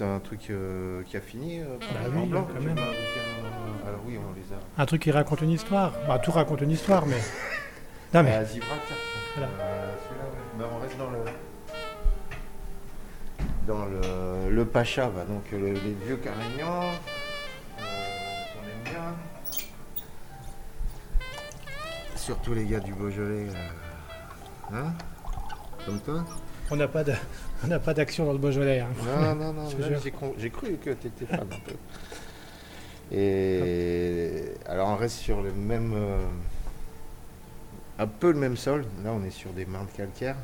un truc euh, qui a fini euh, Bah en oui, blanc quand même. un- Alors oui, on les a. Un truc qui raconte une histoire. Bah, tout raconte une histoire, mais. Non, mais. À Gibraltar. Voilà. Euh, celui-là, ouais. Bah, on reste dans le. Dans le, le Pacha, bah, donc le- les vieux Carignans. euh, qu'on aime bien. Surtout les gars du Beaujolais. euh, hein? Comme toi? On n'a pas de- on n'a pas d'action dans le Beaujolais. hein. Non, non, non, jure. j'ai cru que tu étais fan un peu. Et alors on reste sur le même. euh, un peu le même sol. Là on est sur des marnes calcaires.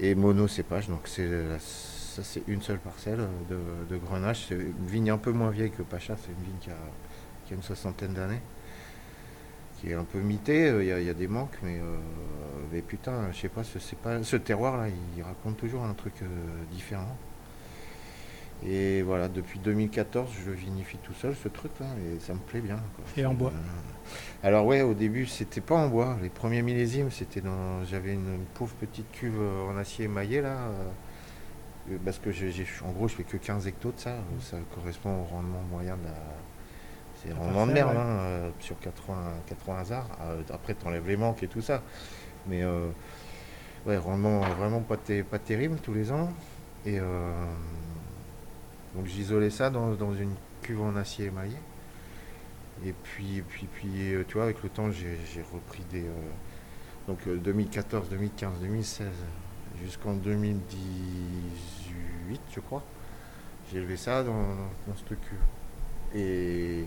Et monocépage, donc c'est ça c'est une seule parcelle de, de Grenache. C'est une vigne un peu moins vieille que Pacha, c'est une vigne qui a, qui a une soixantaine d'années. Qui est un peu mitée, euh, il y, a- il y a des manques, mais, euh, mais putain, je sais pas, ce, c'est pas, ce terroir-là, il raconte toujours un truc euh, différent. Et voilà, depuis 2014, je vinifie tout seul ce truc-là, et ça me plaît bien. quoi. Et en bois. Euh, Alors ouais, au début, c'était pas en bois. Les premiers millésimes, c'était dans, j'avais une, une pauvre petite cuve en acier émaillé là, euh, parce que j'ai, j'ai- en gros, je fais que 15 hectos de ça. euh, Ça correspond au rendement moyen de la. C'est rendement de merde ouais. hein, euh, sur 80, 80 hasards. Euh, après, t'enlèves les manques et tout ça, mais euh, ouais, rendement vraiment pas, pas terrible tous les ans. Et euh, donc j'isolais ça dans, dans une cuve en acier émaillé. Et puis, puis, puis euh, tu vois, avec le temps, j'ai repris des. donc euh, 2014, 2015, 2016, jusqu'en 2018, je crois. J'ai élevé ça dans, dans cette cuve. Et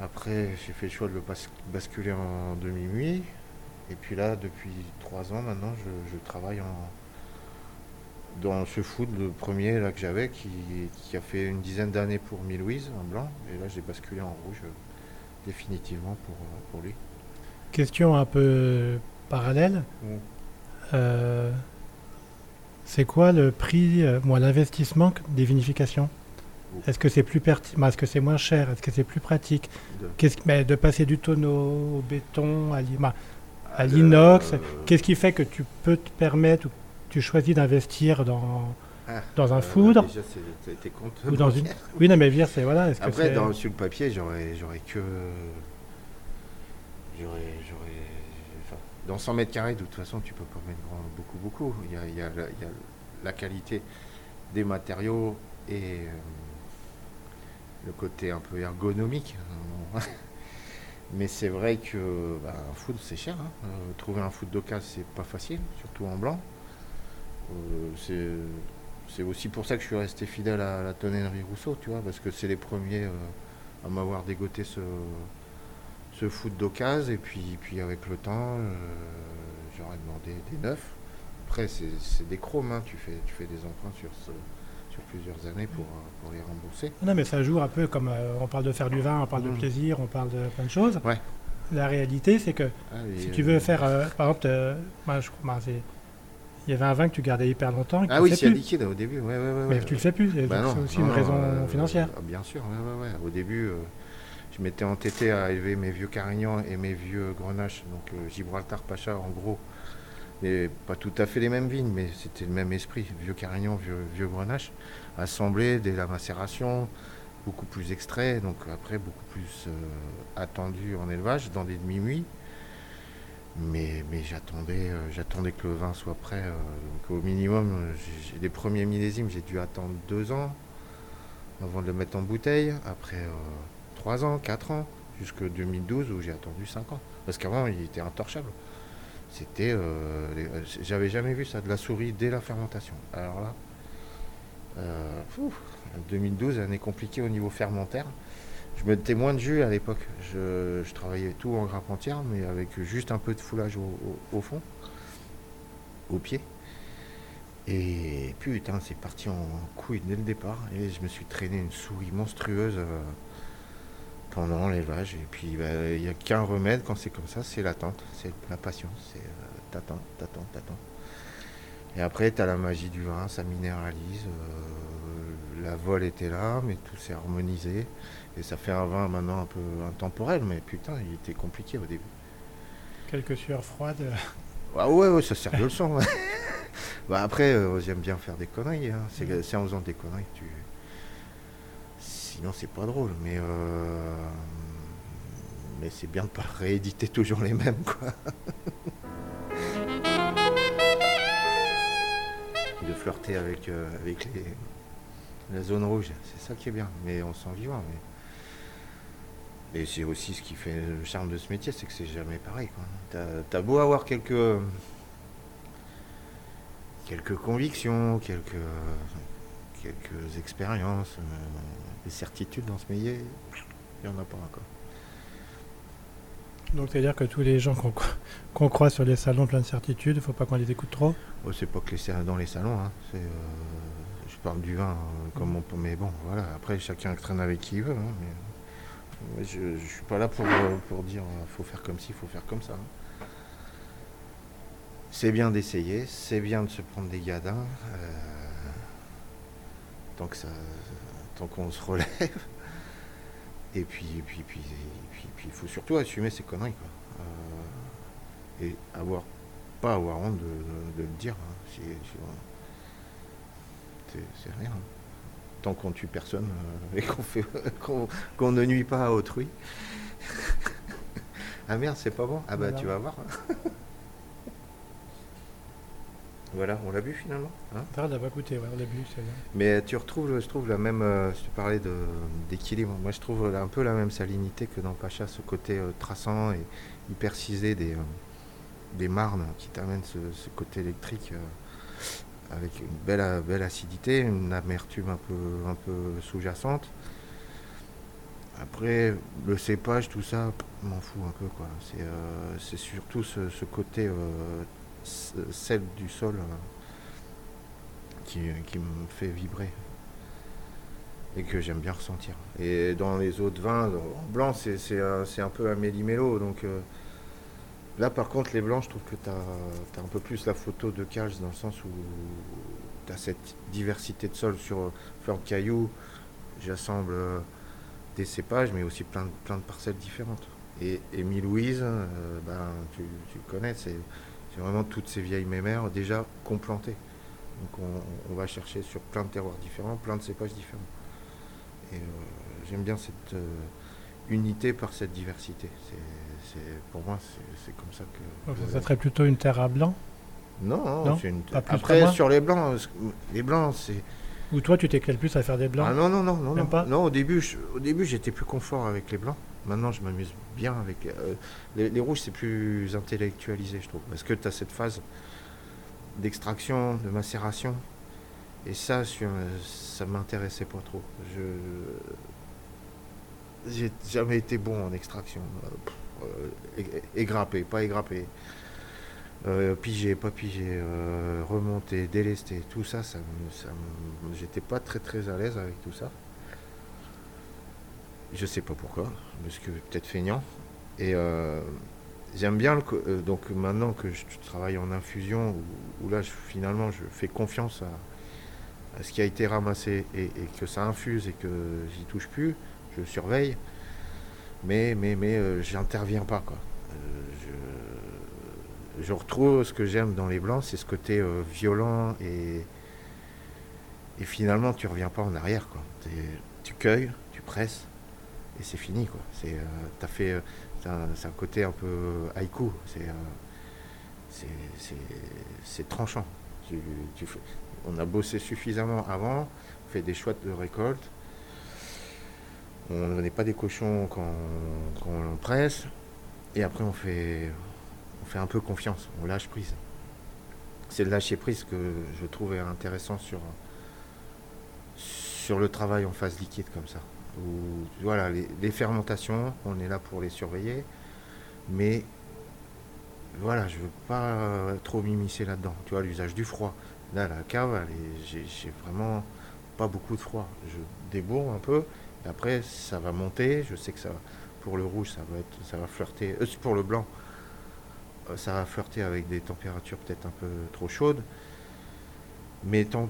après, j'ai fait le choix de le bas- basculer en demi-muit. Et puis là, depuis trois ans maintenant, je, je travaille en, dans ce food, le premier là, que j'avais, qui, qui a fait une dizaine d'années pour Milouise en blanc. Et là, j'ai basculé en rouge euh, définitivement pour, euh, pour lui. Question un peu parallèle. Mm. Euh, c'est quoi le prix, euh, moi, l'investissement des vinifications. Est-ce que c'est plus pertinent Est-ce que c'est moins cher Est-ce que c'est plus pratique De- Qu'est-ce, mais de passer du tonneau au béton, à, l'im- à l'inox, qu'est-ce qui fait que tu peux te permettre ou tu choisis d'investir dans, ah, dans un euh, foudre Déjà, ou dans une... Oui, non, mais dire, c'est voilà. Après, dans, sur le papier, j'aurais, j'aurais que. J'aurais. j'aurais enfin, dans 100 mètres carrés, de toute façon, tu peux pas mettre grand- beaucoup, beaucoup. Il y a, il y a la, il y a la qualité des matériaux et euh, le côté un peu ergonomique. Mais c'est vrai que bah, un foot, c'est cher. hein. Euh, trouver un foot d'occasion, c'est pas facile, surtout en blanc. Euh, c'est aussi pour ça que je suis resté fidèle à la tonnerie Rousseau, tu vois, parce que c'est les premiers euh, à m'avoir dégoté ce, foot d'occasion. Et puis, puis avec le temps, j'aurais demandé des neufs. Après, c'est c'est des chromes, hein, tu, fais, tu fais des emprunts sur, ce- sur plusieurs années pour, euh, pour les rembourser. Non, mais ça joue un peu comme euh, on parle de faire du vin, on parle de Mhm. plaisir, on parle de plein de choses. Ouais. La réalité, c'est que Ah, si euh, tu veux faire, par exemple, je bah, il y avait un vin que tu gardais hyper longtemps. et Ah oui, c'est liquide au début, ouais, ouais, ouais. Mais tu le fais plus. Bah c'est aussi non, une raison euh, financière. bien sûr. Au début, euh, je m'étais entêté à élever mes vieux Carignans et mes vieux Grenaches, donc euh, Gibraltar Pacha en gros. Mais pas tout à fait les mêmes vignes, mais c'était le même esprit. Vieux Carignan, vieux, vieux Grenache, assemblés dès la macération, beaucoup plus extraits, donc après beaucoup plus euh, attendu en élevage, dans des demi-muits. Mais, mais j'attendais, euh, j'attendais que le vin soit prêt. euh, donc au minimum, les premiers millésimes, j'ai dû attendre deux ans avant de le mettre en bouteille. Après trois ans, quatre ans, jusqu'en 2012 où j'ai attendu cinq ans. Parce qu'avant, il était intorchable. C'était, euh, euh, j'avais jamais vu ça, de la souris dès la fermentation. Alors là, euh, ouf, 2012, année compliquée au niveau fermentaire. Je mettais moins de jus à l'époque. Je, travaillais tout en grappe entière, mais avec juste un peu de foulage au fond, au pied. Et putain, c'est parti en couille dès le départ. Et je me suis traîné une souris monstrueuse euh, pendant l'élevage. Et puis, bah, il n'y a qu'un remède quand c'est comme ça, c'est l'attente, c'est la patience. C'est euh, t'attends, t'attends, t'attends. Et après, tu as la magie du vin, ça minéralise. euh, la vol était là, mais tout s'est harmonisé. Et ça fait un vin maintenant un peu intemporel, mais putain, il était compliqué au début. Quelques sueurs froides. Ah ouais, ouais, ça sert de leçon. ouais. Bah après, euh, j'aime bien faire des conneries. hein. C'est c'est en faisant des conneries que tu. Sinon, c'est pas drôle. Mais. euh, Mais c'est bien de pas rééditer toujours les mêmes, quoi. de flirter avec, euh, avec la zone rouge, c'est ça qui est bien. Mais on s'en vivant. Mais... Et c'est aussi ce qui fait le charme de ce métier, c'est que c'est jamais pareil. T'as t'as beau avoir quelques quelques convictions, quelques quelques expériences, euh, des certitudes dans ce métier, il n'y en a pas encore. Donc c'est-à-dire que tous les gens qu'on croise sur les salons plein de certitudes, il faut pas qu'on les écoute trop? Oh, c'est pas que les, dans les salons, hein, c'est, euh, je parle du vin euh, comme on peut, mais bon, voilà. Après, chacun traîne avec qui il veut. hein, mais, je, je suis pas là pour, euh, pour dire faut faire comme ci, faut faire comme ça. hein. C'est bien d'essayer, c'est bien de se prendre des gadins, tant que ça, tant qu'on se relève. Et puis, et puis, puis, et puis, il faut surtout assumer ses conneries, quoi. Euh, et avoir pas avoir honte de, de- de le dire. hein, si- c'est- rien. Tant qu'on tue personne euh, et qu'on fait qu'on ne nuit pas à autrui. ah merde, c'est pas bon. Ah bah Voilà. tu vas voir. voilà, on l'a vu finalement. hein? Ça, on l'a pas goûté, ouais, début. c'est bien. Mais tu retrouves, je trouve, la même. euh, si tu parlais d'équilibre, moi je trouve un peu la même salinité que dans Pacha, ce côté euh, traçant et hyper cisé des, euh, des marnes qui t'amènent ce, ce côté électrique euh, avec une belle, acidité, une amertume un peu, un peu sous-jacente. Après, le cépage, tout ça, m'en fous un peu. quoi. C'est euh, c'est surtout ce, ce côté sel du sol. euh, qui, me fait vibrer et que j'aime bien ressentir. Et dans les autres vins, en blanc, c'est un, peu un méli-mélo. Donc euh, là, par contre, les blancs, je trouve que tu as, un peu plus la photo de Cals dans le sens où tu as cette diversité de sol sur fleurs de cailloux. J'assemble euh, des cépages, mais aussi plein de, parcelles différentes. Et Émile Louise, ben, tu, tu connais, c'est c'est vraiment toutes ces vieilles mémères déjà complantées. Donc on, on va chercher sur plein de terroirs différents, plein de cépages différents. Et euh, j'aime bien cette euh, unité par cette diversité. C'est, pour moi, c'est, comme ça que. Donc ça serait plutôt une terre à blanc? Non, non, Non? c'est une. Pas Après, sur les blancs, ce- les blancs, c'est. Ou toi, tu t'éclaires plus à faire des blancs? Ah non, non, non, non, non. pas? Non au début, je- au début, j'étais plus confort avec les blancs. Maintenant, je m'amuse bien avec. euh, les, rouges, c'est plus intellectualisé, je trouve. Parce que tu as cette phase d'extraction, de macération. Et ça, sur- ça m'intéressait pas trop. Je. J'ai jamais été bon en extraction. Euh, euh, égrappé, pas égrappé. Euh, pigé, pas pigé, euh, remonté, délesté, tout ça, ça, ça j'étais pas très très à l'aise avec tout ça. Je sais pas pourquoi, parce que peut-être feignant. Et euh, j'aime bien, le euh, donc maintenant que je travaille en infusion, où, là je- finalement je fais confiance à, ce qui a été ramassé et, que ça infuse et que j'y touche plus, je surveille, mais mais mais euh, j'interviens pas quoi. Je, retrouve ce que j'aime dans les blancs, c'est ce côté violent et et finalement tu reviens pas en arrière quoi. Tu cueilles, tu presses et c'est fini quoi. C'est euh, t'as fait euh, c'est un, un côté un peu haïku. C'est euh, c'est- c'est tranchant. Tu- on a bossé suffisamment avant, on fait des choix de récolte. On n'est pas des cochons quand, quand on presse. Et après, on fait, on fait un peu confiance, on lâche prise. C'est le lâcher prise que je trouvais intéressant sur, sur le travail en phase liquide comme ça. Voilà, les, fermentations, on est là pour les surveiller. Mais voilà, je veux pas euh, trop m'immiscer là-dedans. Tu vois, l'usage du froid. Là, la cave, j'ai vraiment pas beaucoup de froid. Je débourre un peu. Après, ça va monter. Je sais que ça, pour le rouge, ça va être, ça va flirter. euh, pour le blanc, euh, ça va flirter avec des températures peut-être un peu trop chaudes. Mais tant,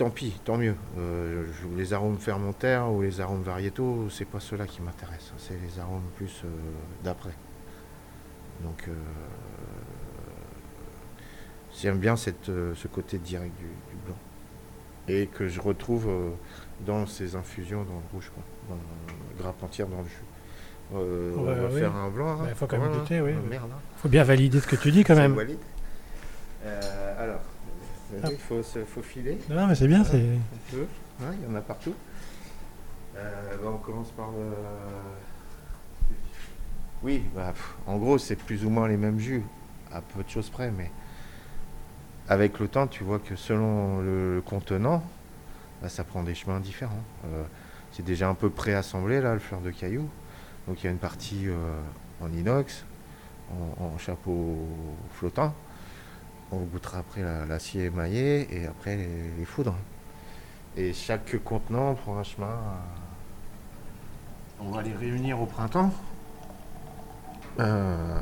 tant pis, tant mieux. Euh, les arômes fermentaires ou les arômes variétaux, c'est pas ceux-là qui m'intéressent. C'est les arômes plus euh, d'après. Donc, euh, j'aime bien cette, ce côté direct du, du blanc. Et que je retrouve dans ces infusions dans le rouge, quoi, dans la grappe entière dans le jus. Euh, on Ouais, va oui. faire un blanc. Bah, hein, il faut quand même goûter, oui, Ah. Merde, hein. Faut bien valider ce que tu dis quand même. Walid. Euh, alors, Ah. il faut se faufiler Non, non, mais c'est bien, c'est. il y en a partout. Euh, bah, on commence par le. Oui, bah, pff, en gros, c'est plus ou moins les mêmes jus, à peu de choses près, mais avec le temps, tu vois que selon le contenant, bah, ça prend des chemins différents. Euh, c'est déjà un peu préassemblé, là, le fleur de caillou. Donc il y a une partie euh, en inox, en, en chapeau flottant. On goûtera après la- l'acier émaillé et après les, foudres. Et chaque contenant prend un chemin. euh, On va les réunir au printemps. Euh,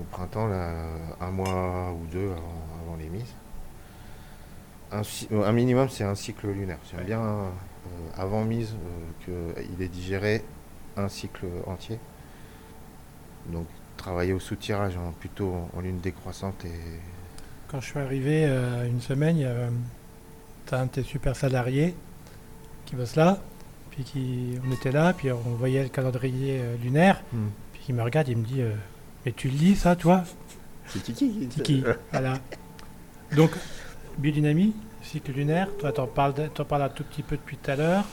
au printemps, là, un mois ou deux avant, les mises. Euh, un minimum, c'est un cycle lunaire. J'aime bien, avant mise, qu'il est digéré un cycle entier. Donc, travailler au soutirage, hein, plutôt en, en lune décroissante et Quand je suis arrivé euh, une semaine, il y a euh, t'as un de tes super salariés qui bosse là, puis qui, on était là, puis on voyait le calendrier euh, lunaire, puis il me regarde, il me dit euh, Mais tu le lis ça, toi? C'est Tiki. Tiki. voilà. Donc, biodynamie, cycle lunaire, toi t'en parles, parles un tout petit peu depuis tout à l'heure.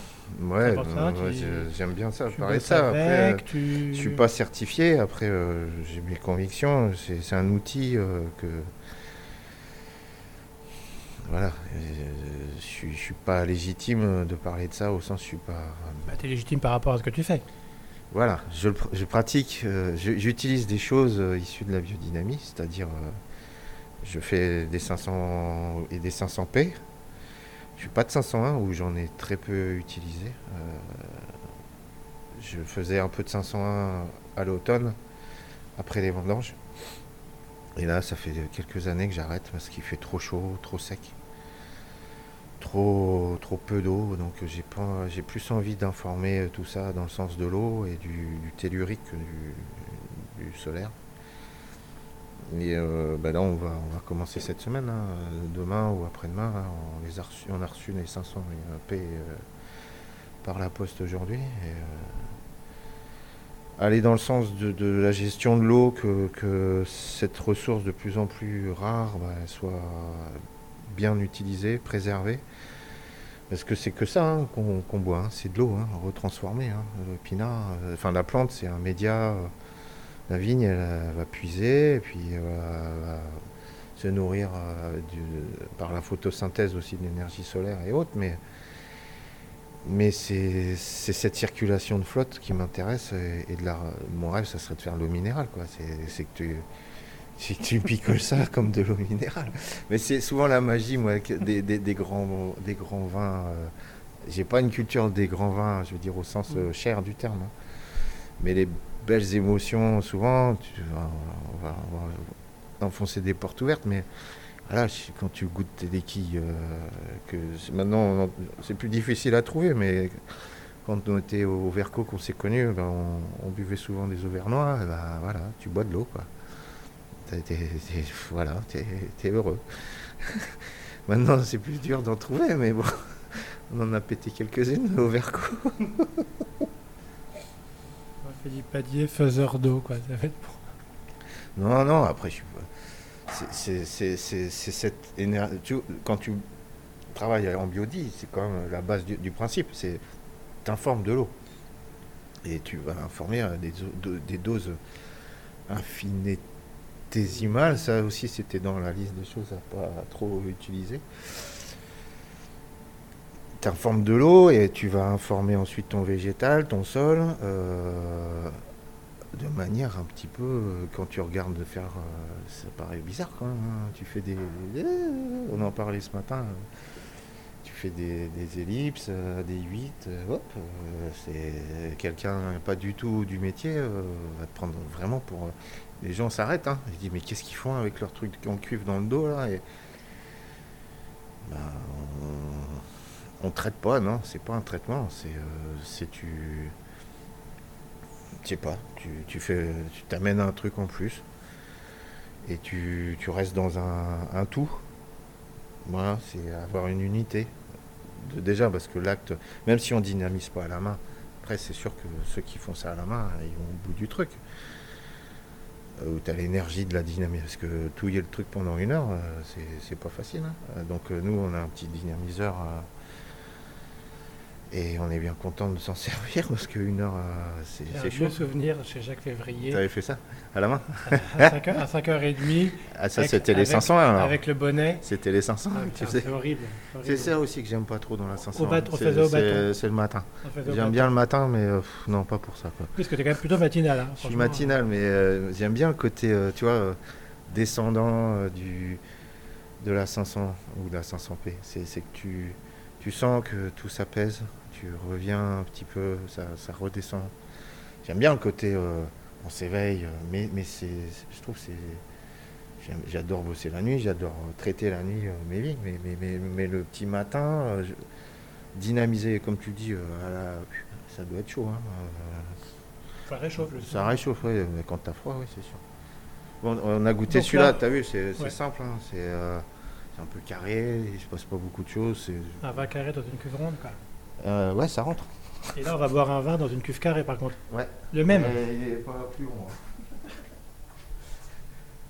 Ouais, tu- je- j'aime bien ça. Tu de bosses ça. Après, euh, avec, tu... je suis pas certifié. Après, euh, j'ai mes convictions. C'est un outil euh, que. Voilà. je suis, je suis pas légitime de parler de ça au sens je suis pas. Bah, t'es légitime par rapport à ce que tu fais. Voilà, je, je pratique, je- j'utilise des choses issues de la biodynamie, c'est-à-dire je fais des 500 et des 500p. Je suis pas de 501 où j'en ai très peu utilisé. Euh, je faisais un peu de 501 à l'automne, après les vendanges. Et là, ça fait quelques années que j'arrête parce qu'il fait trop chaud, trop sec. Trop, peu d'eau, donc j'ai pas, j'ai plus envie d'informer tout ça dans le sens de l'eau et du, tellurique que du solaire. Et euh, bah là, on va, on va commencer cette semaine, hein, demain ou après-demain. là, on, les a reçus- on a reçu les 500 P euh, par la poste aujourd'hui. euh, aller dans le sens de, la gestion de l'eau, que, que cette ressource de plus en plus rare bah, soit bien utilisée, préservée. Parce que c'est que ça hein, qu'on boit, hein, c'est de l'eau hein, retransformée. hein. Pinard, euh, enfin la plante, c'est un média. Euh, la vigne, elle, euh, va puiser et puis elle va, va se nourrir euh, du- par la photosynthèse aussi de l'énergie solaire et autres. Mais, mais c'est cette circulation de flotte qui m'intéresse et, et de la, mon rêve, ça serait de faire de l'eau minérale. quoi. C'est que tu, si tu picoles ça comme de l'eau minérale. Mais c'est souvent la magie, moi, des, des- des grands, des grands vins. euh, J'ai pas une culture des grands vins, je veux dire au sens euh, cher du terme. hein. Mais les belles émotions, souvent, on, va, on va enfoncer des portes ouvertes, mais voilà, quand tu goûtes des quilles, euh, que maintenant c'est plus difficile à trouver, mais quand on était au Verco, qu'on s'est connus, ben, on, buvait souvent des auvernois, ben, voilà, tu bois de l'eau, quoi. T'es, t'es- t'es- voilà, t'es, t'es heureux. Maintenant, c'est plus dur d'en trouver, mais bon, on en a pété quelques-unes au Verco. Du padier faiseur d'eau, quoi. Non, non, après, je suis c'est- cette énergie. Quand tu travailles en biodie, c'est quand même la base du, principe. C'est t'informes de l'eau. Et tu vas informer à des, des doses infinitésimales. Ça aussi, c'était dans la liste des choses à pas trop utiliser. Tu informes de l'eau et tu vas informer ensuite ton végétal, ton sol. euh, de manière un petit peu, quand tu regardes de faire, euh, ça paraît bizarre quand même. hein. Tu fais des, euh, on en parlait ce matin. Tu fais des, ellipses, des 8, euh, hop, c'est quelqu'un pas du tout du métier va te prendre vraiment pour. les gens s'arrêtent. Hein. Ils disent mais qu'est-ce qu'ils font avec leur truc en cuivre dans le dos là et, ben, on, on traite pas, non, c'est pas un traitement, c'est euh, tu je sais pas, tu, tu fais, tu t'amènes un truc en plus. et tu, restes dans un, tout. Voilà, c'est avoir une unité. déjà, parce que l'acte, même si on dynamise pas à la main, après c'est sûr que ceux qui font ça à la main, ils vont au bout du truc. Euh, où tu as l'énergie de la dynamisation. Parce que touiller le truc pendant une heure, euh, c'est pas facile. Hein. Donc nous, on a un petit dynamiseur et on est bien content de s'en servir parce qu'une heure, euh, c'est chaud. un souvenir chez Jacques Février. Tu avais fait ça? À la main? À 5h30. Ah, ça, c'était les 500 alors. Avec le bonnet. C'était les 500, ah, tu sais. C'est horrible. C'est ça aussi que j'aime pas trop dans la 500. C'est le matin. J'aime bien le matin, mais euh, non, pas pour ça. Quoi. Puisque tu es quand même plutôt matinal. Hein, Je suis matinal, mais euh, j'aime bien le côté, tu vois, descendant du, de la 500 ou de la 500p. C'est que tu, tu sens que tout s'apaise tu reviens un petit peu, ça, redescend. J'aime bien le côté euh, on s'éveille, euh, mais, mais c'est, je trouve c'est. J'adore bosser la nuit, j'adore traiter la nuit euh, mes vies, mais, mais, mais, le petit matin, dynamiser, comme tu dis, ça doit être chaud. Hein, ça réchauffe. Ça réchauffe, oui, mais quand t'as froid, oui, c'est sûr. Bon, on a goûté celui-là, t'as vu, c'est simple, hein, c'est un peu carré, il se passe pas beaucoup de choses. Un vin carré dans une cuve ronde, quoi. Euh, ouais, ça rentre. Et là, on va boire un vin dans une cuve carrée, par contre. Ouais. Le même. il n'est pas plus rond. Hein.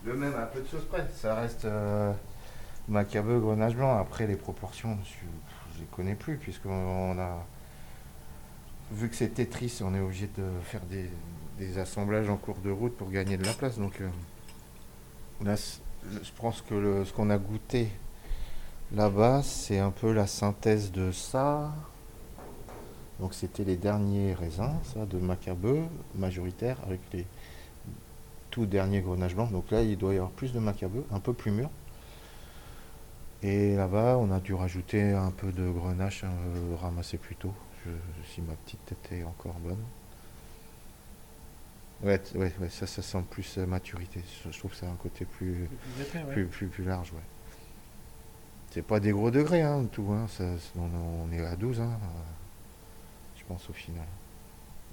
Le même, un peu de sauce près. Ça reste euh, macabeux, grenage blanc. Après, les proportions, je ne les connais plus, puisqu'on a. Vu que c'est Tetris, on est obligé de faire des, assemblages en cours de route pour gagner de la place. Donc euh, là, je pense que ce qu'on a goûté là-bas, c'est un peu la synthèse de ça, donc c'était les derniers raisins, ça, de macabeux, majoritaire, avec les tout derniers grenages blancs. Donc là, il doit y avoir plus de macabeux, un peu plus mûr. Et là-bas, on a dû rajouter un peu de grenache euh, ramassé plus tôt, si ma petite tête est encore bonne. Ouais, ouais, ça, ça sent plus euh, maturité. Je, trouve que c'est un côté plus, plus, plus, large. Ouais. C'est pas des gros degrés, hein, tout. Hein, on, est à 12. Hein, au final.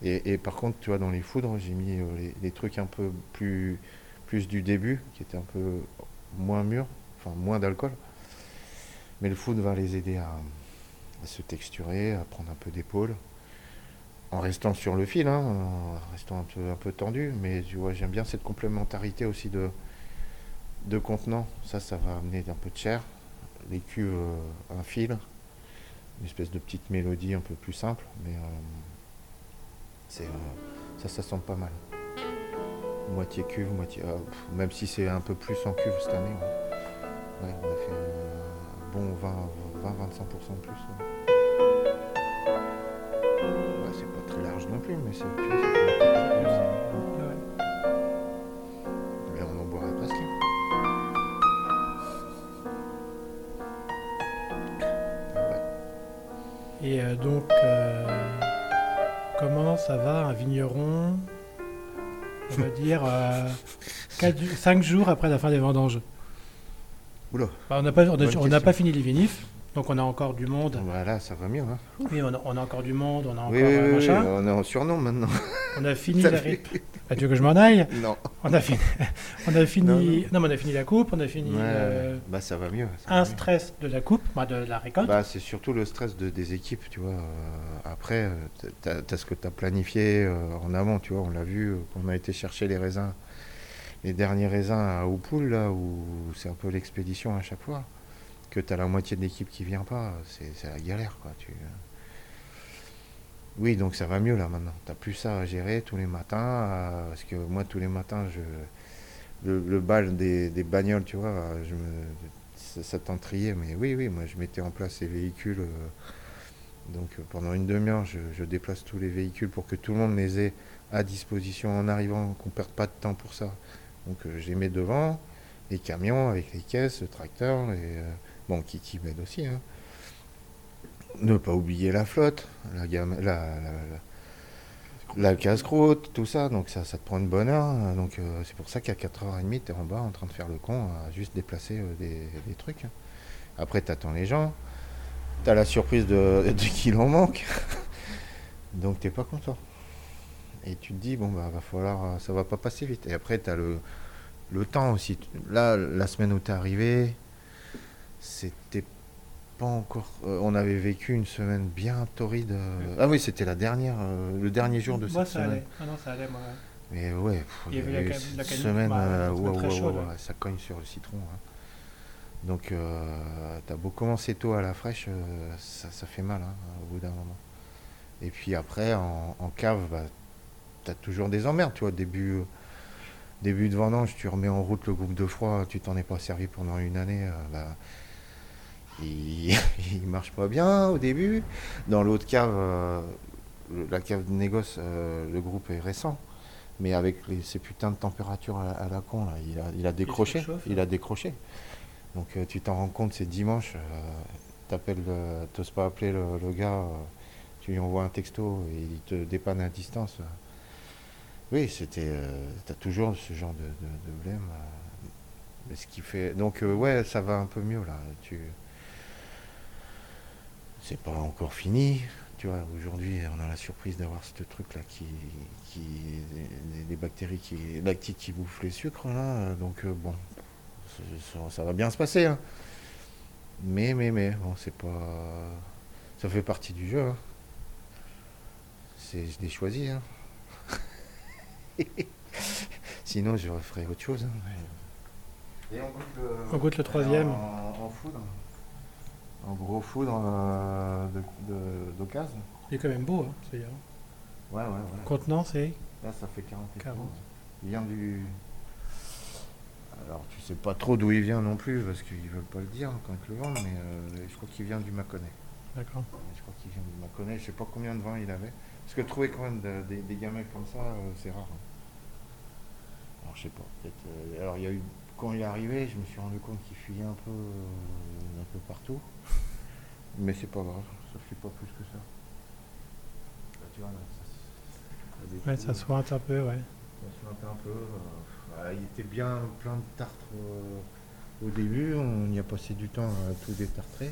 Et, par contre, tu vois, dans les foudres, j'ai mis euh, les, trucs un peu plus, plus du début, qui étaient un peu moins mûrs, enfin moins d'alcool. Mais le foudre va les aider à, se texturer, à prendre un peu d'épaule, en restant sur le fil, hein, en restant un peu, un peu tendu. Mais tu vois, j'aime bien cette complémentarité aussi de, de contenant. Ça, ça va amener un peu de chair. Les cuves, euh, un fil, une espèce de petite mélodie un peu plus simple, mais euh, c'est, euh, ça, ça sent pas mal. Moitié cuve, moitié. Euh, même si c'est un peu plus en cuve cette année. on a fait un bon 20-25% de plus. c'est pas très large non plus, mais c'est. Donc, euh, comment ça va un vigneron, on va dire, 5 euh, jours après la fin des vendanges? Oula. Bah, on n'a pas, on pas fini les vinifs. Donc on a encore du monde. Voilà, ça va mieux. Hein. Oui, on a, encore du monde, on a encore oui, oui, machin. on est en surnom maintenant. On a fini la rip. Bah, tu veux que je m'en aille? Non. On a fini. on a fini. Non, mais on a fini la coupe, on a fini. Euh, bah ça va mieux. un stress de la coupe, bah, de la récolte. Bah c'est surtout le stress de, des équipes, tu vois. Euh, après, euh, tu as, ce que tu as planifié en avant, tu vois. On l'a vu, on a été chercher les raisins, les derniers raisins à Oupoul là, où c'est un peu l'expédition à chaque fois que tu as la moitié de l'équipe qui vient pas, c'est la galère. Quoi. Tu... Oui, donc ça va mieux là maintenant. Tu plus ça à gérer tous les matins. Euh, parce que moi, tous les matins, je, le, bal des, bagnoles, tu vois, je me, ça, t'entriait. Mais oui, oui, moi, je mettais en place ces véhicules. Euh, donc pendant une demi-heure, je, déplace tous les véhicules pour que tout le monde les ait à disposition en arrivant, qu'on ne perde pas de temps pour ça. Donc euh, je les mets devant, les camions avec les caisses, le tracteur, et, bon, qui, qui m'aide aussi. Hein. Ne pas oublier la flotte, la, gamme, la, la, casse-croûte, tout ça. Donc ça, ça te prend une bonne heure. Hein. Donc euh, c'est pour ça qu'à 4h30, tu es en bas en train de faire le con à juste déplacer euh, des, trucs. Hein. Après, tu attends les gens. Tu as la surprise de, de qu'il en manque. Donc t'es pas content. Et tu te dis, bon, bah, va falloir, ça va pas passer vite. Et après, tu as le, le temps aussi. Là, la semaine où tu es arrivé, c'était pas encore. euh, on avait vécu une semaine bien torride. euh, Ah oui, c'était la dernière, euh, le dernier jour de Moi, cette ça semaine. allait. Ah non, ça allait, moi. Mais ouais, pff, Il y avait la eu cette semaine, bah, ouais, ouais, ouais, ça cogne sur le citron. hein. Donc, t'as beau commencer tôt à la fraîche, ça, ça fait mal hein, au bout d'un moment. Et puis après, en, en cave, bah, t'as toujours des emmerdes, tu vois. Début, début de vendange, tu remets en route le groupe de froid, tu t'en es pas servi pendant une année, bah, il, il marche pas bien au début. Dans l'autre cave, euh, la cave de négoce, euh, le groupe est récent. Mais avec les- ces putains de températures à, à la con, là, il, a, il a décroché. Il a décroché. Donc euh, tu t'en rends compte, c'est dimanche. T'appelles, le- t'oses pas appeler le, le gars, tu lui envoies un texto et il te dépanne à distance. Oui, c'était. T'as toujours ce genre de, de, de blême. Mais ce qui fait. Donc ouais, ça va un peu mieux là. Tu. C'est pas encore fini. Tu vois, aujourd'hui, on a la surprise d'avoir ce truc-là qui, qui, des, des bactéries qui, lactiques qui bouffent les sucres là. Donc euh, bon, ça, ça va bien se passer. hein. Mais, mais, mais, bon, c'est pas, ça fait partie du jeu. hein. C'est, je l'ai choisi. hein. Sinon, je ferais autre chose. hein. Et on goûte le, On goûte le troisième. En, en foudre. En gros foudre euh, d'occasion. Il est quand même beau, hein, celui-là. Ouais, ouais, ouais. Contenant, c'est. Là, ça fait 40 et 40. quelques. Il vient du. Alors, tu sais pas trop d'où il vient non plus, parce qu'ils veulent pas le dire quand ils le vendent, mais euh, je crois qu'il vient du Mâconnais. D'accord. Je crois qu'il vient du Mâconnais. Je sais pas combien de vins il avait. Parce que trouver quand même de- des, des gamins comme ça, euh, c'est rare. hein. Alors, je sais pas. Euh, alors, il y a eu. Quand il est arrivé, je me suis rendu compte qu'il fuyait un peu, euh, un peu partout. Mais c'est pas grave, ça fait pas plus que ça. Là, tu vois, là, ça, Ouais, ça sointe un peu, ouais. Se un peu. euh, voilà, il était bien plein de tartres euh, au début. On y a passé du temps à tout détartrer.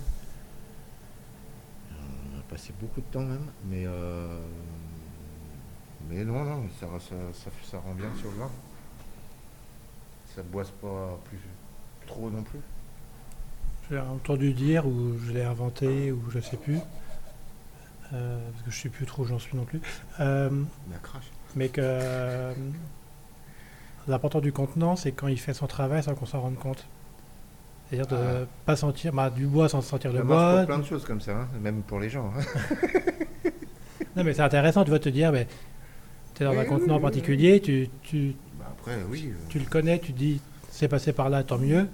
On a passé beaucoup de temps même. Mais, euh, mais non, non, ça, ça, ça, ça rend bien sur le vin. Ça boisse pas plus trop non plus. J'ai entendu dire, ou je l'ai inventé, ou je sais plus. euh, parce que je sais plus trop où j'en suis non plus. Euh, mais que euh, l'important du contenant, c'est quand il fait son travail sans qu'on s'en rende compte. C'est-à-dire de Ah. pas sentir bah, du bois sans sentir le Ça marche bois. pour plein de choses comme ça, hein, même pour les gens. hein. Non, mais c'est intéressant, tu vas te dire, mais tu es dans Oui, un oui, contenant oui, particulier, tu, tu, après, oui. euh, tu le connais, tu dis, c'est passé par là, tant mieux.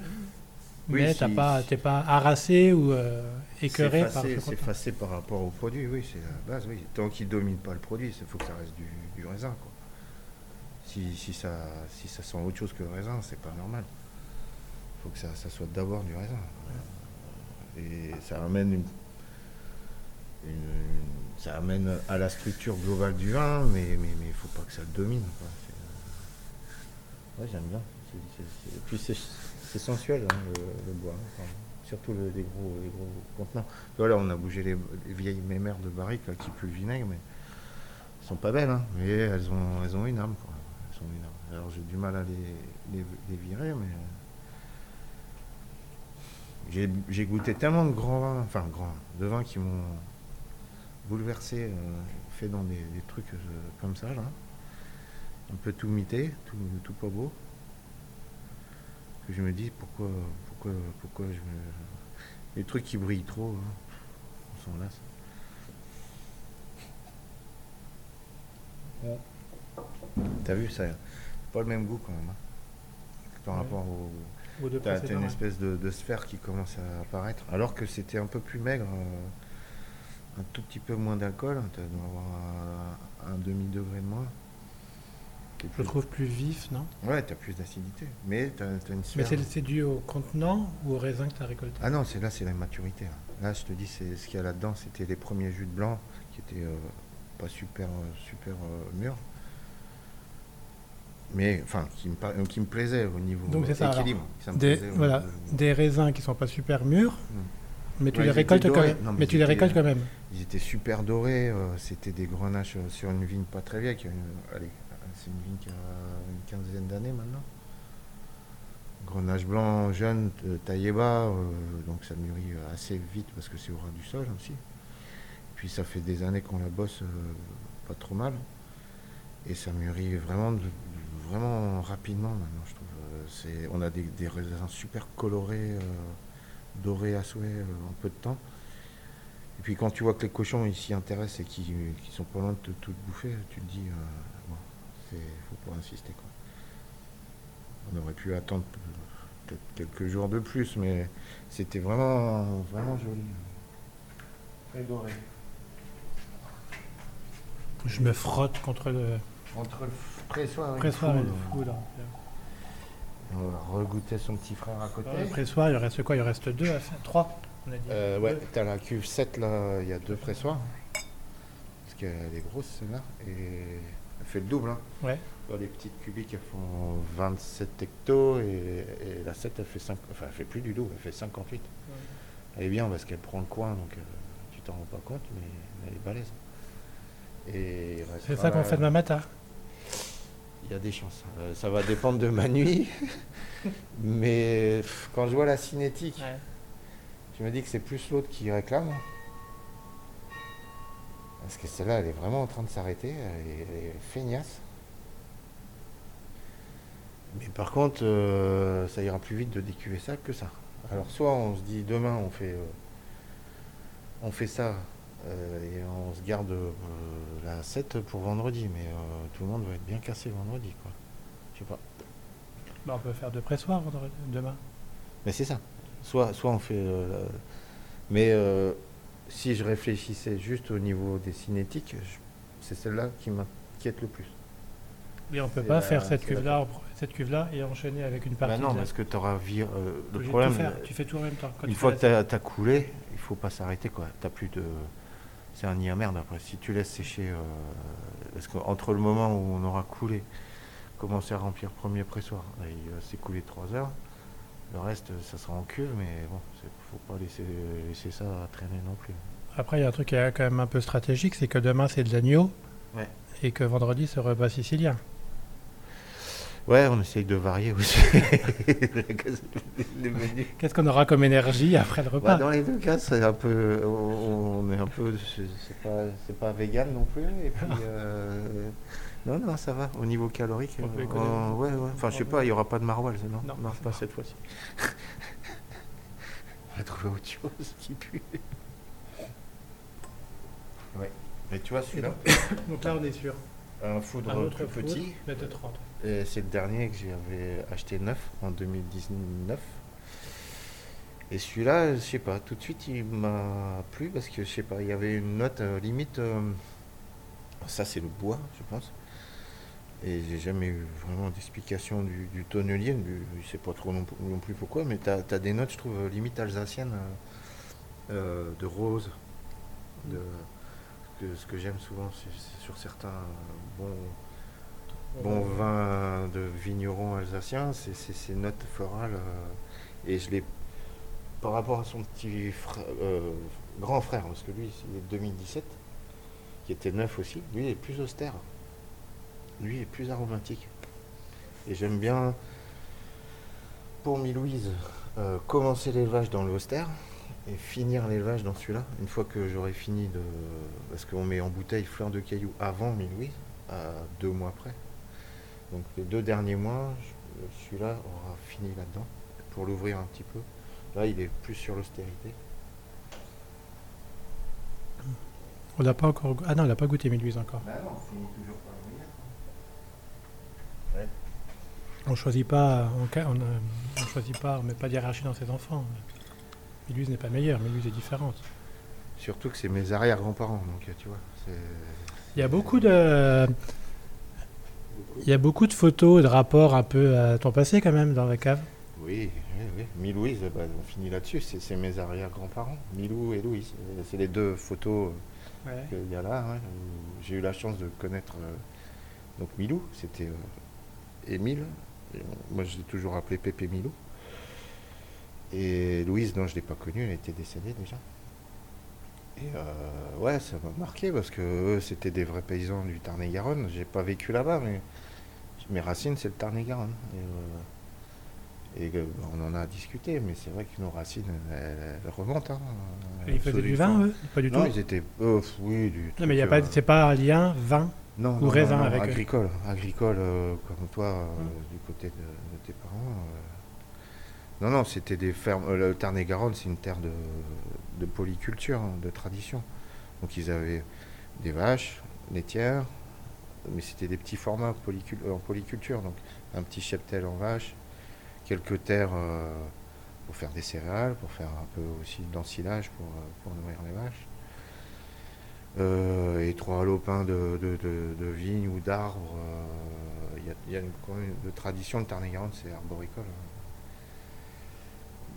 Oui, mais si- tu pas, t'es pas harassé ou euh, écœuré par c'est effacé par rapport au produit, oui, c'est la base, oui. Tant qu'il domine pas le produit, il faut que ça reste du, du raisin, quoi. Si, si, ça, si ça sent autre chose que le raisin, c'est pas normal. Il faut que ça, ça soit d'abord du raisin. Et ça amène une, une- ça amène à la structure globale du vin, mais il mais, mais il faut pas que ça le domine. quoi. Ouais, j'aime bien. C'est- Et puis c'est sensuel, hein, le, bois. hein. Surtout le- les, gros, les gros contenants. Voilà, on a bougé les, les vieilles mémères de barrique là, qui puent vinaigre, mais elles sont pas belles, hein, mais elles ont, elles ont une âme. Quoi. Elles une âme. Alors j'ai du mal à les, les, virer, mais j'ai goûté tellement de grands vins, enfin grands, de vins qui m'ont bouleversé, euh, fait dans des, des trucs euh, comme ça, là. Un peu tout mité, tout, tout pas beau. Que je me dis pourquoi, pourquoi, pourquoi je me. Les trucs qui brillent trop, hein, on s'en lasse. T'as vu, ça pas le même goût quand même. hein, par Ouais. rapport au. T'as une espèce de, de sphère qui commence à apparaître, alors que c'était un peu plus maigre, euh, un tout petit peu moins d'alcool, tu dois avoir un, un demi-degré de moins. Je plus- le trouve plus vif, non? Ouais, t'as plus d'acidité, mais t'as as une Mais sphère. c'est c'est dû au contenant ou au raisin que tu as récolté? Ah non, c'est là, c'est la maturité. Là. Là, je te dis, c'est ce qu'il y a là-dedans, c'était les premiers jus de blanc qui étaient euh, pas super, euh, super euh, mûrs. Mais enfin, qui me, par- euh, qui me plaisaient au niveau Donc c'est ça, équilibre. ça me des, plaisait voilà, niveau- des raisins qui sont pas super mûrs, mais tu Ouais, les récoltes quand même. Non, mais mais ils tu les étaient, récoltes euh, quand même. Ils étaient super dorés, euh, c'était des grenaches euh, sur une vigne pas très vieille, qui une, allez, c'est une vigne qui a une quinzaine d'années maintenant. Grenache blanc jeune, taillé bas, donc ça mûrit assez vite parce que c'est au ras du sol aussi. Puis ça fait des années qu'on la bosse pas trop mal. Et ça mûrit vraiment, vraiment rapidement maintenant, je trouve. On a des, raisins super colorés, dorés à souhait en peu de temps. Et puis quand tu vois que les cochons ils s'y intéressent et qu'ils sont pas loin de te tout bouffer, tu te dis, c'est, faut pas insister. Quoi. On aurait pu attendre peut-être quelques jours de plus, mais c'était vraiment, vraiment joli. Très doré. Je me frotte contre le. Entre le pressoir et, le fou, On va regoûter son petit frère à côté. le pressoir, il reste quoi? Il reste deux, trois on a dit. Euh, ouais, t'as la cuve 7 là, il y a deux pressoirs. Parce qu'elle est grosse celle-là. Et elle fait le double. Hein. Ouais les petites cubiques, elles font 27 hectos et, la 7, elle fait 5, enfin, elle fait plus du double, elle fait 58. Elle est bien parce qu'elle prend le coin, donc euh, tu t'en rends pas compte, mais elle est balèze. Et c'est ça qu'on fait demain matin. Il y a des chances. Euh, ça va dépendre de ma nuit. mais quand je vois la cinétique, je me dis que c'est plus l'autre qui réclame. Parce que celle-là, elle est vraiment en train de s'arrêter. elle est feignasse. Mais par contre, euh, ça ira plus vite de décuver ça que ça. Alors soit on se dit demain on fait, euh, on fait ça euh, et on se garde la 7 pour vendredi, mais tout le monde va être bien cassé vendredi quoi. Je sais pas. Bah, on peut faire de pressoir demain. Mais c'est ça. Soit, soit on fait. mais si je réfléchissais juste au niveau des cinétiques, c'est celle-là qui m'inquiète le plus. Mais on peut pas faire cette cuve-là cette cuve-là et enchaîner avec une partie. Bah non, parce que tu auras euh, le problème. tu fais tout en même temps. une fois que tu as, coulé, il faut pas s'arrêter. quoi. As plus de. C'est un nid à merde après. Si tu laisses sécher. Euh, parce qu'entre le moment où on aura coulé, commencer à remplir premier pressoir, il va s'écouler 3 heures. Le reste, ça sera en cuve, mais bon, faut pas laisser, laisser ça traîner non plus. Après, il y a un truc qui est quand même un peu stratégique, c'est que demain c'est de l'agneau et que vendredi c'est repas sicilien. Ouais, on essaye de varier aussi Qu'est-ce qu'on aura comme énergie après le repas? Bah, Dans les deux cas, c'est un peu, on est un peu, c'est pas, pas vegan non plus. Et puis, euh, non, non, ça va. Au niveau calorique, on euh, ouais, ouais. Enfin, je sais pas, il y aura pas de maroilles, non, non, non pas cette fois-ci. on va trouver autre chose qui pue. Ouais. Et tu vois celui-là Donc là, on est sûr. Un foudre un plus petit. C'est le dernier que j'avais acheté neuf en 2019. Et celui-là, je sais pas, tout de suite il m'a plu parce que je sais pas, il y avait une note euh, limite. Euh, ça c'est le bois, je pense. Et j'ai jamais eu vraiment d'explication du, du, tonnelier, je sais pas trop non, plus pourquoi, mais tu as, des notes, je trouve, limite alsaciennes, euh, de rose. De, ce que j'aime souvent, sur certains bons bon vin de vigneron alsacien, c'est ces notes florales. Euh, et je l'ai, par rapport à son petit euh, grand frère, parce que lui, il est 2017, qui était neuf aussi, lui, il est plus austère. Lui, il est plus aromatique. Et j'aime bien, pour Milouise, euh, commencer l'élevage dans l'austère et finir l'élevage dans celui-là. Une fois que j'aurai fini de. Parce qu'on met en bouteille fleur de cailloux avant Milouise, à deux mois après. Donc les deux derniers mois, celui-là aura fini là-dedans pour l'ouvrir un petit peu. Là, il est plus sur l'austérité. On n'a pas encore. Ah non, on n'a pas goûté Méduise encore. Bah non, on finit toujours par le On choisit pas, on, on, choisit pas, on met pas d'hierarchie dans ses enfants. Méduise n'est pas meilleure, Méduise est différente. Surtout que c'est mes arrière-grands-parents, donc tu vois. Il y a beaucoup de, il y a beaucoup de photos et de rapports un peu à ton passé quand même dans la cave. Oui, oui, oui. Milouise, bah, on finit là-dessus. C'est mes arrière-grands-parents, Milou et Louise. C'est les deux photos euh, qu'il y a là. J'ai eu la chance de connaître euh, donc Milou, c'était euh, Émile. Moi, je l'ai toujours appelé Pépé Milou. Et Louise, non, je ne l'ai pas connue, elle était décédée déjà. Et ouais, ça m'a marqué parce que c'était des vrais paysans du Tarn-et-Garonne. J'ai pas vécu là-bas, mais mes racines, c'est le Tarn-et-Garonne. Et euh, on en a discuté, mais c'est vrai que nos racines, elles, elles remontent. Hein, ils faisaient du vin, eux? Pas du Non, tout? ils étaient. euh, oui, du. Non, mais il y a pas, euh, c'est pas un lien vin. Non, ou non, raisin non, non, avec eux. agricole, agricole euh, comme toi euh, du côté de, de tes parents. euh. Non, non, c'était des fermes. le Tarn-et-Garonne, c'est une terre de, de polyculture, hein, de tradition. Donc ils avaient des vaches laitières, mais c'était des petits formats polycul- en polyculture. Donc un petit cheptel en vache, quelques terres pour faire des céréales, pour faire un peu aussi d'ensilage pour, pour nourrir les vaches. Euh, et trois lopins de, de, de- de vignes ou d'arbres. euh, Il y a, il y a une, quand une tradition de Tarn-et-Garonne, c'est arboricole. hein.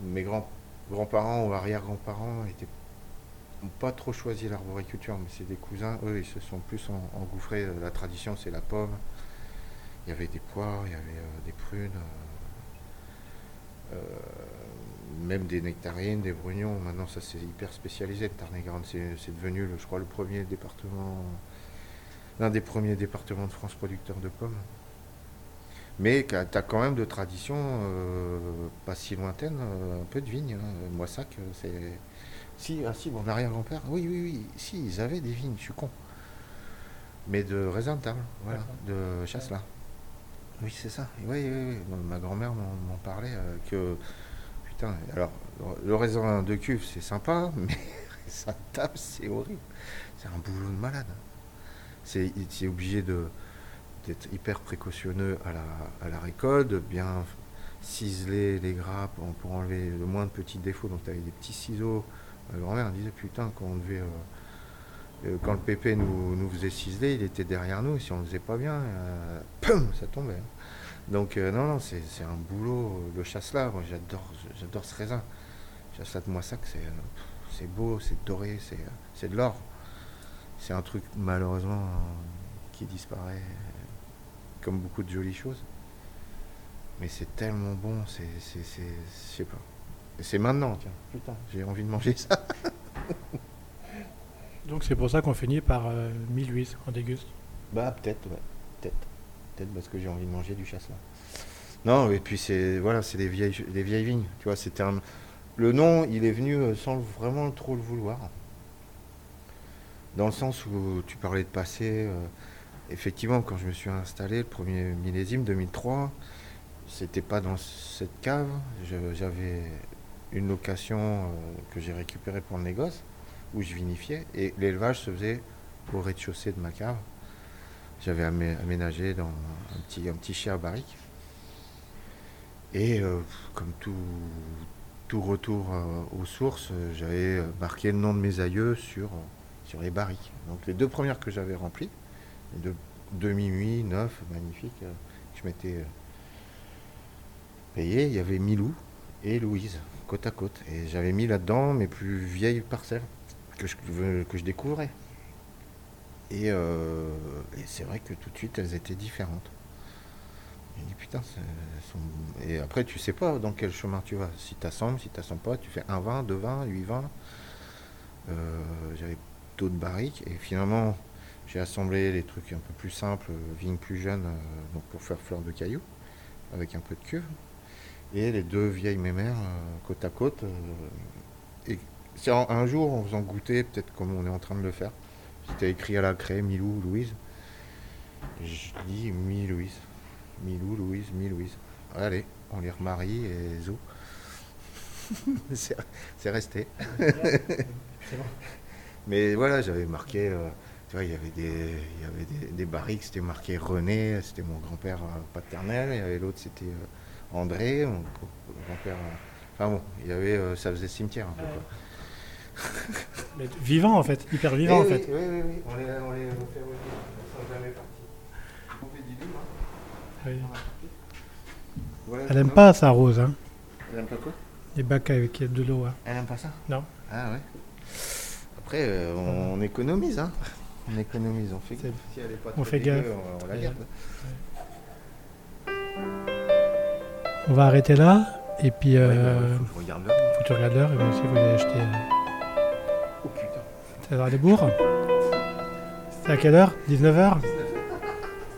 Mes grands, grands-parents ou arrière-grands-parents n'ont pas trop choisi l'arboriculture, mais c'est des cousins, eux, ils se sont plus en- engouffrés. La tradition, c'est la pomme. Il y avait des poires, il y avait euh, des prunes, euh, euh, même des nectarines, des brugnons. Maintenant, ça c'est hyper spécialisé. Le Tarn-et-Garonne, c'est devenu, le- je crois, le premier département, l'un des premiers départements de France producteurs de pommes. Mais tu as quand même de traditions euh, pas si lointaines, euh, un peu de vignes. Hein. Moissac, c'est. Si, ah si, mon arrière-grand-père, oui, oui, oui, si, ils avaient des vignes, je suis con. Mais de raisin de table, voilà, de Chasselas. Oui, c'est ça. Oui, oui, oui. Ma grand-mère m'en m'en parlait euh, que. Alors, le- raisin de cuve, c'est sympa, mais de table, c'est horrible. C'est un boulot de malade. C'est obligé d'être hyper précautionneux à la, récolte, de bien ciseler les grappes pour, enlever le moins de petits défauts. Donc, tu avais des petits ciseaux. Ma grand-mère disait Putain, quand on devait. euh, euh, quand le pépé nous, faisait ciseler, il était derrière nous. Si on ne le faisait pas bien, euh, ça tombait. hein. Donc, euh, non, non, c'est un boulot. Le chasselas, moi, j'adore j'adore ce raisin. Chasselas de Moissac, c'est c'est beau, c'est doré, c'est c'est de l'or. C'est un truc, malheureusement, qui disparaît, euh, comme beaucoup de jolies choses. Mais c'est tellement bon, c'est. Je sais pas. C'est maintenant, tiens. Putain, j'ai envie de manger ça. Donc c'est pour ça qu'on finit par euh, 1008 en déguste. Bah peut-être, ouais. Peut-être. Parce que j'ai envie de manger du chasse là. Non, et puis c'est voilà, c'est des vieilles, des vieilles vignes. Tu vois. Le nom, il est venu euh, sans vraiment trop le vouloir. Dans le sens où tu parlais de passé. euh, effectivement, quand je me suis installé, le premier millésime 2003, c'était pas dans cette cave. J'avais une location euh, que j'ai récupérée pour le négoce, où je vinifiais, et l'élevage se faisait au rez-de-chaussée de ma cave. J'avais amé- aménagé dans un petit, un petit chai à barrique. Et euh, comme tout, tout retour euh, aux sources, euh, j'avais marqué le nom de mes aïeux sur, sur les barriques. Donc les deux premières que j'avais remplies, les deux demi-nuit, neuf, magnifiques, euh, je m'étais payé, il y avait Milou et Louise, côte à côte. Et j'avais mis là-dedans mes plus vieilles parcelles que je, que je découvrais. Et, euh, et c'est vrai que tout de suite, elles étaient différentes. Putain, et après, tu sais pas dans quel chemin tu vas. Si tu assembles, si tu assembles pas, tu fais un 20, 2 20, 8 20. Euh, J'avais taux de barrique. Et finalement, j'ai assemblé les trucs un peu plus simples, vignes plus jeunes, euh, donc pour faire fleur de cailloux, avec un peu de cuve. Et les deux vieilles mémères, côte à côte. et un jour, en faisant goûter, peut-être comme on est en train de le faire, c'était écrit à la craie Milou, Louise. Je dis Mi Louise. Milou, Louise, Mi Louise. Allez, on les remarie et zou. c'est c'est resté. Mais voilà, j'avais marqué, euh, tu vois, il y avait des, il y avait des, des barriques, c'était marqué René, c'était mon grand-père euh, paternel, il y avait l'autre, c'était euh, André, mon grand-père. enfin bon, il y avait, ça faisait cimetière un peu. quoi. Mais vivant en fait, hyper vivant en oui, fait. Oui, oui, oui, on les, on les refait revenir, ils sont jamais partis. On fait du doux, hein. Oui. Voilà, Elle aime non pas ça rose, hein. Elle aime pas quoi? Les bacs avec de l'eau. hein. Elle aime pas ça? Non. Ah ouais. Après, euh, on, on économise, hein. On économise, on fait gaffe. Si elle est pas on fait dégueu, gaffe. On, on la Ouais. garde. On va arrêter là. Et puis, Ouais, euh, bah, faut que je regarde là. faut que tu regardes l'heure. Et moi aussi, vous allez acheter. euh. C'est l'heure des bourgs. C'est à quelle heure? 19h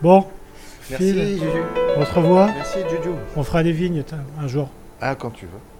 Bon. Merci, File. Juju. On se revoit. Merci, Juju. On fera des vignes un jour. Ah, quand tu veux.